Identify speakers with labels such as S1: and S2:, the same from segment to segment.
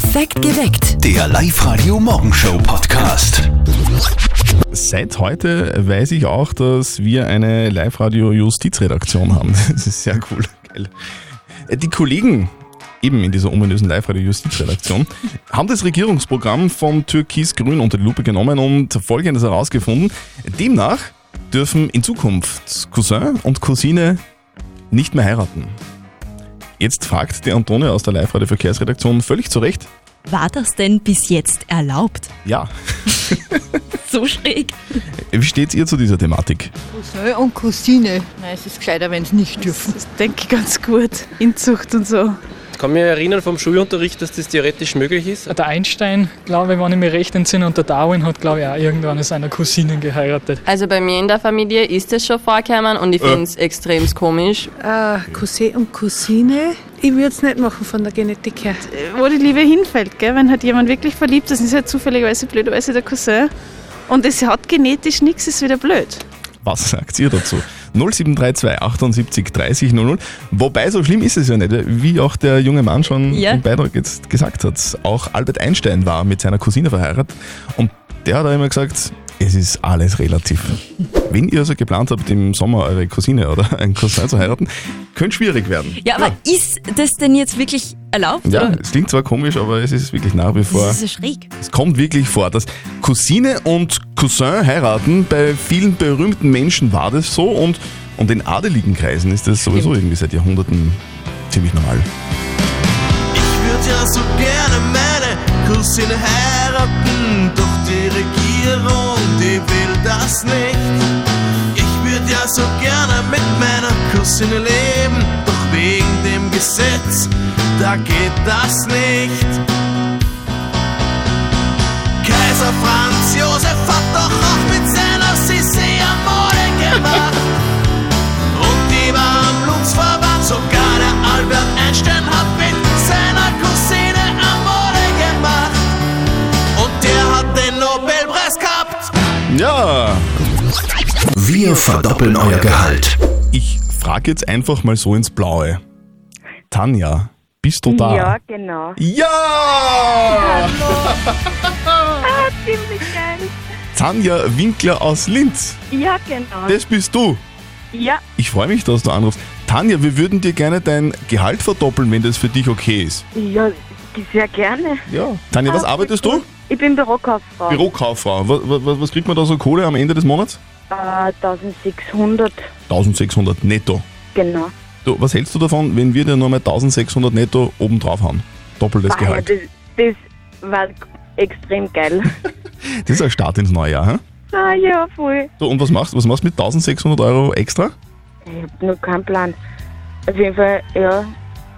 S1: Perfekt geweckt.
S2: Der Live-Radio Morgenshow Podcast.
S3: Seit heute weiß ich auch, dass wir eine Live-Radio-Justizredaktion haben. Das ist sehr cool. Geil. Die Kollegen eben in dieser ominösen Live-Radio-Justizredaktion haben das Regierungsprogramm von Türkis-Grün unter die Lupe genommen und Folgendes herausgefunden. Demnach dürfen in Zukunft Cousin und Cousine nicht mehr heiraten. Jetzt fragt die Antone aus der Live-Radio-Verkehrsredaktion völlig zu Recht,
S4: War das denn bis jetzt erlaubt?
S3: ja,
S4: So schräg.
S3: wie steht's ihr zu dieser Thematik?
S5: Cousin und Cousine. Nein, es ist gescheiter, wenn sie nicht dürfen.
S6: Das denke ich ganz gut. Inzucht und so.
S7: Ich kann mich erinnern vom Schulunterricht, dass das theoretisch möglich ist.
S8: Der Einstein, glaube ich, wenn ich mich recht entsinne, und der Darwin hat, glaube ich, auch irgendwann seiner Cousine geheiratet.
S9: Also bei mir in der Familie ist es schon vorgekommen und ich finde es extrem komisch.
S6: Äh, Cousin und Cousine? Ich würde es nicht machen von der Genetik her. Wo die Liebe hinfällt, gell? wenn halt jemand wirklich verliebt ist, ist halt zufälligerweise blöderweise der Cousin. Und es hat genetisch nichts, ist wieder blöd.
S3: Was sagt ihr dazu? 0732 78 30 00. Wobei, so schlimm ist es ja nicht, wie auch der junge Mann schon
S4: Ja.
S3: im Beitrag jetzt gesagt hat. Auch Albert Einstein war mit seiner Cousine verheiratet und der hat auch immer gesagt, es ist alles relativ. Wenn ihr also geplant habt, im Sommer eure Cousine oder einen Cousin zu heiraten, könnte schwierig werden.
S4: Ja, aber ist das denn jetzt wirklich erlaubt?
S3: Ja,
S4: oder?
S3: es klingt zwar komisch, aber es ist wirklich nach wie vor.
S4: Das ist so schräg.
S3: Es kommt wirklich vor, dass Cousine und Cousin heiraten. Bei vielen berühmten Menschen war das so und, und in adeligen Kreisen ist das sowieso irgendwie seit Jahrhunderten ziemlich normal.
S10: Ich würde ja so gerne meine Cousine heiraten, doch die Regierung, die will das nicht. Ich würde ja so gerne mit meiner Cousine leben, doch wegen Gesetz, da geht das nicht. Kaiser Franz Josef hat doch auch mit seiner Sissi Amore gemacht. Und die war am Blutsverband, sogar der Albert Einstein hat mit seiner Cousine Amore gemacht. Und der hat den Nobelpreis gehabt.
S3: Ja,
S2: Wir verdoppeln euer Gehalt.
S3: ich frage jetzt einfach mal so ins Blaue. Tanja, bist du da?
S11: Ja, genau.
S3: Ja!
S11: Ah, ziemlich geil.
S3: Tanja Winkler aus Linz.
S11: Ja, genau.
S3: Das bist du.
S11: Ja,
S3: Ich freue mich, dass du anrufst. Tanja, wir würden dir gerne dein Gehalt verdoppeln, wenn das für dich okay ist.
S11: ja, sehr gerne.
S3: Ja. Tanja, was
S11: Ah,
S3: arbeitest du?
S11: Ich bin Bürokauffrau.
S3: Bürokauffrau. Was, was, was kriegt man da so Kohle am Ende des Monats?
S11: Äh, 1600,
S3: 1600 netto.
S11: genau.
S3: Du, was hältst du davon, wenn wir dir nochmal 1600 netto oben drauf haben? Doppeltes
S11: ja,
S3: Gehalt.
S11: das, das war extrem geil.
S3: Das ist ein Start ins neue Jahr. Hä?
S11: ah, ja, voll.
S3: Du, und was machst du was machst mit 1600 Euro extra?
S11: Ich hab nur keinen Plan. Auf jeden Fall, ja,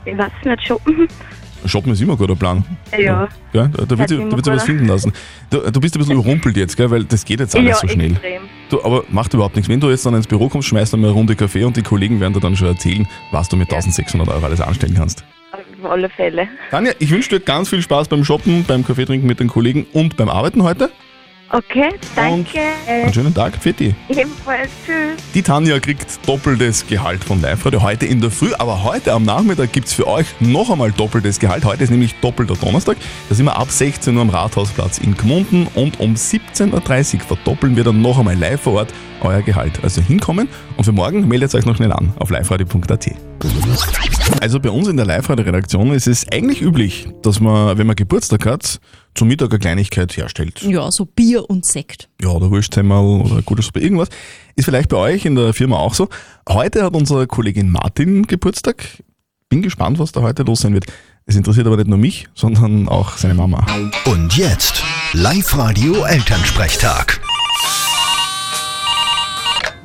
S11: ich weiß nicht, shoppen.
S3: Shoppen ist immer ein guter Plan.
S11: Ja.
S3: Gell? Da, da wird sich da was finden lassen. Du, du bist ein bisschen überrumpelt jetzt, gell? weil das geht jetzt alles
S11: ja,
S3: so schnell.
S11: extrem.
S3: Du, aber macht überhaupt nichts. Wenn du jetzt dann ins Büro kommst, schmeißt dann mal eine Runde Kaffee und die Kollegen werden dir dann schon erzählen, was du mit 1600 Euro alles anstellen kannst.
S11: Auf alle Fälle.
S3: Tanja, ich wünsche dir ganz viel Spaß beim Shoppen, beim Kaffee trinken mit den Kollegen und beim Arbeiten heute.
S11: Okay, danke.
S3: Einen schönen Tag, Fetti.
S11: Ebenfalls, tschüss.
S3: Die Tanja kriegt doppeltes Gehalt von Live heute in der Früh, aber heute am Nachmittag gibt's für euch noch einmal doppeltes Gehalt. Heute ist nämlich doppelter Donnerstag. Da sind wir ab 16 Uhr am Rathausplatz in Gmunden und um 17.30 Uhr verdoppeln wir dann noch einmal live vor Ort euer Gehalt. Also hinkommen und für morgen meldet euch noch schnell an auf liveradio.at. Also bei uns in der Live-Radio-Redaktion ist es eigentlich üblich, dass man, wenn man Geburtstag hat, zum Mittag eine Kleinigkeit herstellt.
S4: Ja, so Bier und Sekt.
S3: Ja, oder Wurstsemmel oder gute Suppe, irgendwas. Ist vielleicht bei euch in der Firma auch so. Heute hat unsere Kollegin Martin Geburtstag. Bin gespannt, was da heute los sein wird. Es interessiert aber nicht nur mich, sondern auch seine Mama.
S2: Und jetzt Live-Radio Elternsprechtag.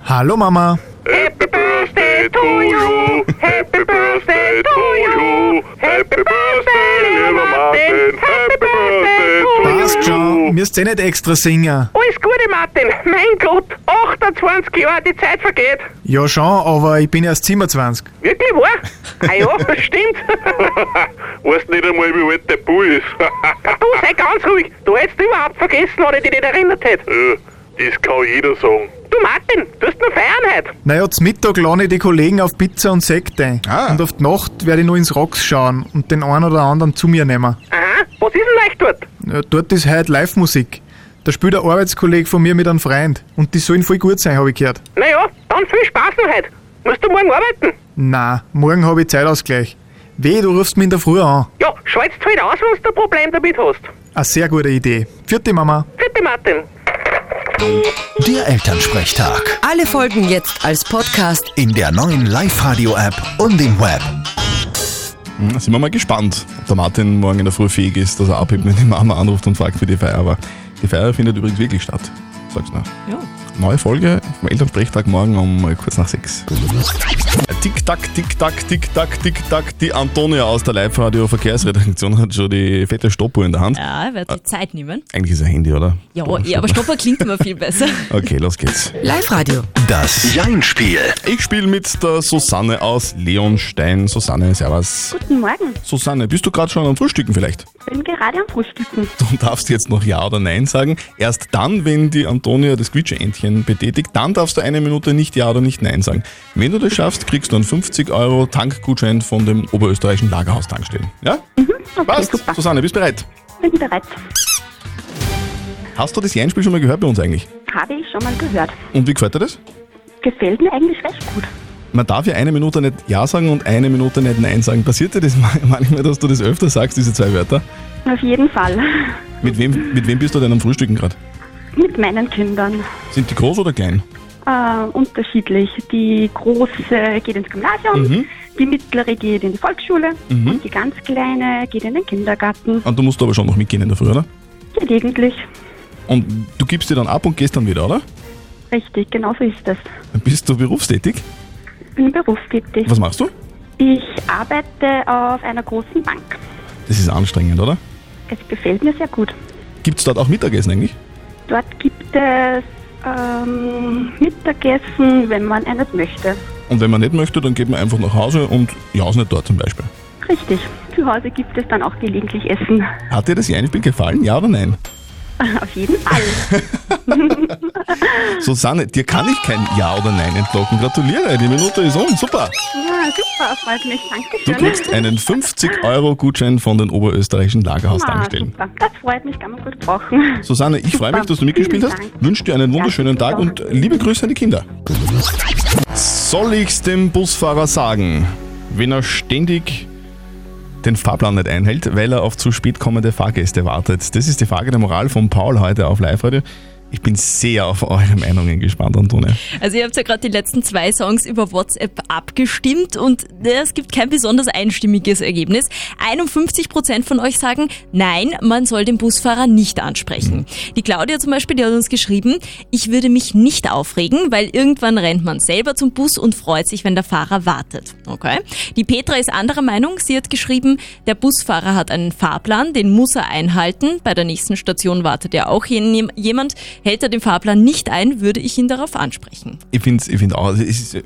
S12: Hallo Mama.
S10: Happy Birthday to you, Happy Birthday to you, Happy Birthday, lieber Martin, Happy Birthday to
S12: Passt schon, müsst ihr nicht extra singen.
S6: Alles Gute, Martin. Mein Gott, 28 Jahre, die Zeit vergeht.
S12: Ja schon, aber ich bin erst 27.
S6: Wirklich wahr? Ah ja, das stimmt.
S10: Weißt nicht einmal, wie alt der Bub ist.
S6: Du, sei ganz ruhig. Du hättest überhaupt vergessen, wenn ich dich nicht erinnert hätte.
S10: Ja, das kann jeder sagen.
S6: Du, Martin, du hast noch feiern heute.
S12: Naja, zum Mittag lade ich die Kollegen auf Pizza und Sekt ein.
S3: Ah.
S12: Und auf die Nacht werde ich nur ins Rocks schauen und den einen oder anderen zu mir nehmen.
S6: Aha,
S1: Was ist denn euch dort?
S12: Ja, dort ist heute Live-Musik. Da spielt ein Arbeitskollege von mir mit einem Freund. Und die sollen voll gut sein, habe ich gehört.
S1: Naja, dann viel Spaß noch heute. Musst du morgen arbeiten?
S12: Na, morgen habe ich Zeitausgleich. Weh, du rufst mich in der Früh an.
S1: Ja, schalt's halt aus, wenn du ein Problem damit hast.
S12: Eine sehr gute Idee. Vierte Mama.
S1: Vierte Martin.
S2: Der Elternsprechtag.
S13: Alle Folgen jetzt als Podcast.
S2: In der neuen Live-Radio-App und im Web.
S3: Hm, Sind wir mal gespannt, ob der Martin morgen in der Früh fähig ist, dass er abhebt, wenn die Mama anruft und fragt, wie die Feier war. Die Feier findet übrigens wirklich statt. Sag's noch.
S4: Ja.
S3: Neue Folge vom Elternsprechtag morgen um kurz nach sechs. Tick-Tack, Tick-Tack, Tick-Tack, Tick-Tack. Die Antonia aus der Live-Radio-Verkehrsredaktion hat schon die fette Stoppuhr in der Hand.
S4: Ja, er wird sich Zeit nehmen.
S3: Eigentlich ist ein Handy, oder?
S4: Ja, eh, aber Stopper klingt immer viel besser.
S3: Okay, los geht's.
S13: Live-Radio.
S2: Das Jein-Spiel.
S3: Ich spiele mit der Susanne aus Leonstein. Susanne, servus.
S14: Guten Morgen.
S3: Susanne, bist du gerade schon am Frühstücken vielleicht?
S14: Bin gerade am Frühstücken.
S3: Du darfst jetzt noch Ja oder Nein sagen. Erst dann, wenn die Antonia das Quietscheentchen betätigt, dann darfst du eine Minute nicht Ja oder nicht Nein sagen. Wenn du das schaffst, kriegst du einen 50 Euro Tankgutschein von dem oberösterreichischen Lagerhaus Tankstellen. Ja?
S14: Mhm, okay,
S3: Passt.
S14: super.
S3: Susanne, bist bereit?
S14: Bin bereit.
S3: Hast du das Jeinspiel schon mal gehört bei uns eigentlich?
S14: Habe ich schon mal gehört.
S3: Und wie gefällt dir das?
S14: Gefällt mir eigentlich recht gut.
S3: Man darf ja eine Minute nicht Ja sagen und eine Minute nicht Nein sagen. Passiert dir das manchmal, dass du das öfter sagst, diese zwei Wörter?
S14: Auf jeden Fall.
S3: Mit wem, mit wem bist du denn am Frühstücken gerade?
S14: Mit meinen Kindern.
S3: Sind die groß oder klein?
S14: Äh, unterschiedlich. Die große geht ins Gymnasium,
S3: Mhm.
S14: die mittlere geht in die Volksschule
S3: Mhm.
S14: und die ganz kleine geht in den Kindergarten.
S3: Und du musst aber schon noch mitgehen in der Früh, oder?
S14: Gelegentlich.
S3: Und du gibst dir dann ab und gehst dann wieder, oder?
S14: Richtig, genau so ist es.
S3: Bist du berufstätig?
S14: Ich bin berufstätig.
S3: Was machst du?
S14: Ich arbeite auf einer großen Bank.
S3: Das ist anstrengend, oder?
S14: Es gefällt mir sehr gut.
S3: Gibt es dort auch Mittagessen eigentlich?
S14: Dort gibt es ähm, Mittagessen, wenn man eines möchte.
S3: Und wenn man nicht möchte, dann geht man einfach nach Hause und ja, ist nicht dort zum Beispiel.
S14: Richtig. Zu Hause gibt es dann auch gelegentlich Essen.
S3: Hat dir das Jeinspiel gefallen, ja oder nein?
S14: Auf jeden Fall.
S3: Susanne, dir kann ich kein Ja oder Nein entlocken. Gratuliere, die Minute ist um, super.
S14: Ja, super, freut mich.
S3: Du
S14: Dankeschön.
S3: kriegst einen 50-Euro-Gutschein von den oberösterreichischen
S14: ah,
S3: Lagerhaus-Tankstellen.
S14: super. Das freut mich, kann man gut brauchen.
S3: Susanne, ich freue mich, dass du mitgespielt hast. Wünsche dir einen wunderschönen Tag und liebe Grüße an die Kinder. Soll ich's dem Busfahrer sagen, wenn er ständig den Fahrplan nicht einhält, weil er auf zu spät kommende Fahrgäste wartet? Das ist die Frage der Moral von Paul heute auf Live-Radio. Ich bin sehr auf eure Meinungen gespannt, Antonia.
S4: Also ihr habt ja gerade die letzten zwei Songs über WhatsApp abgestimmt und es gibt kein besonders einstimmiges Ergebnis. 51% von euch sagen, nein, man soll den Busfahrer nicht ansprechen. Die Claudia zum Beispiel, die hat uns geschrieben, ich würde mich nicht aufregen, weil irgendwann rennt man selber zum Bus und freut sich, wenn der Fahrer wartet. Okay. Die Petra ist anderer Meinung. Sie hat geschrieben, der Busfahrer hat einen Fahrplan, den muss er einhalten. Bei der nächsten Station wartet ja auch jemand. Hält er den Fahrplan nicht ein, würde ich ihn darauf ansprechen.
S3: Ich finde ich find auch, es ist,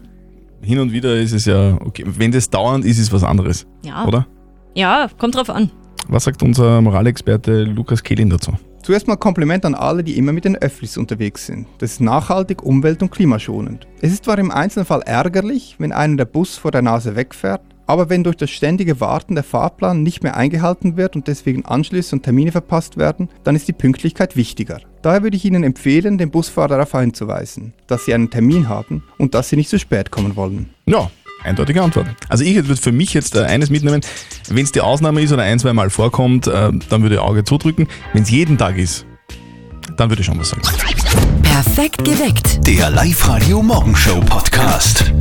S3: hin und wieder ist es ja, okay, wenn das dauernd ist, ist es was anderes.
S4: Ja.
S3: Oder?
S4: Ja, kommt drauf an.
S3: Was sagt unser Moralexperte Lukas Kehlin dazu?
S15: Zuerst mal Kompliment an alle, die immer mit den Öffis unterwegs sind. Das ist nachhaltig, umwelt- und klimaschonend. Es ist zwar im Einzelfall ärgerlich, wenn einem der Bus vor der Nase wegfährt, aber wenn durch das ständige Warten der Fahrplan nicht mehr eingehalten wird und deswegen Anschlüsse und Termine verpasst werden, dann ist die Pünktlichkeit wichtiger. Daher würde ich Ihnen empfehlen, den Busfahrer darauf hinzuweisen, dass Sie einen Termin haben und dass Sie nicht zu spät kommen wollen.
S3: Ja, eindeutige Antwort. Also ich würde für mich jetzt äh, eines mitnehmen, wenn es die Ausnahme ist oder ein, zwei Mal vorkommt, äh, dann würde ich Auge zudrücken. Wenn es jeden Tag ist, dann würde ich schon was sagen.
S13: Perfekt geweckt.
S2: Der Live-Radio Morgenshow Podcast.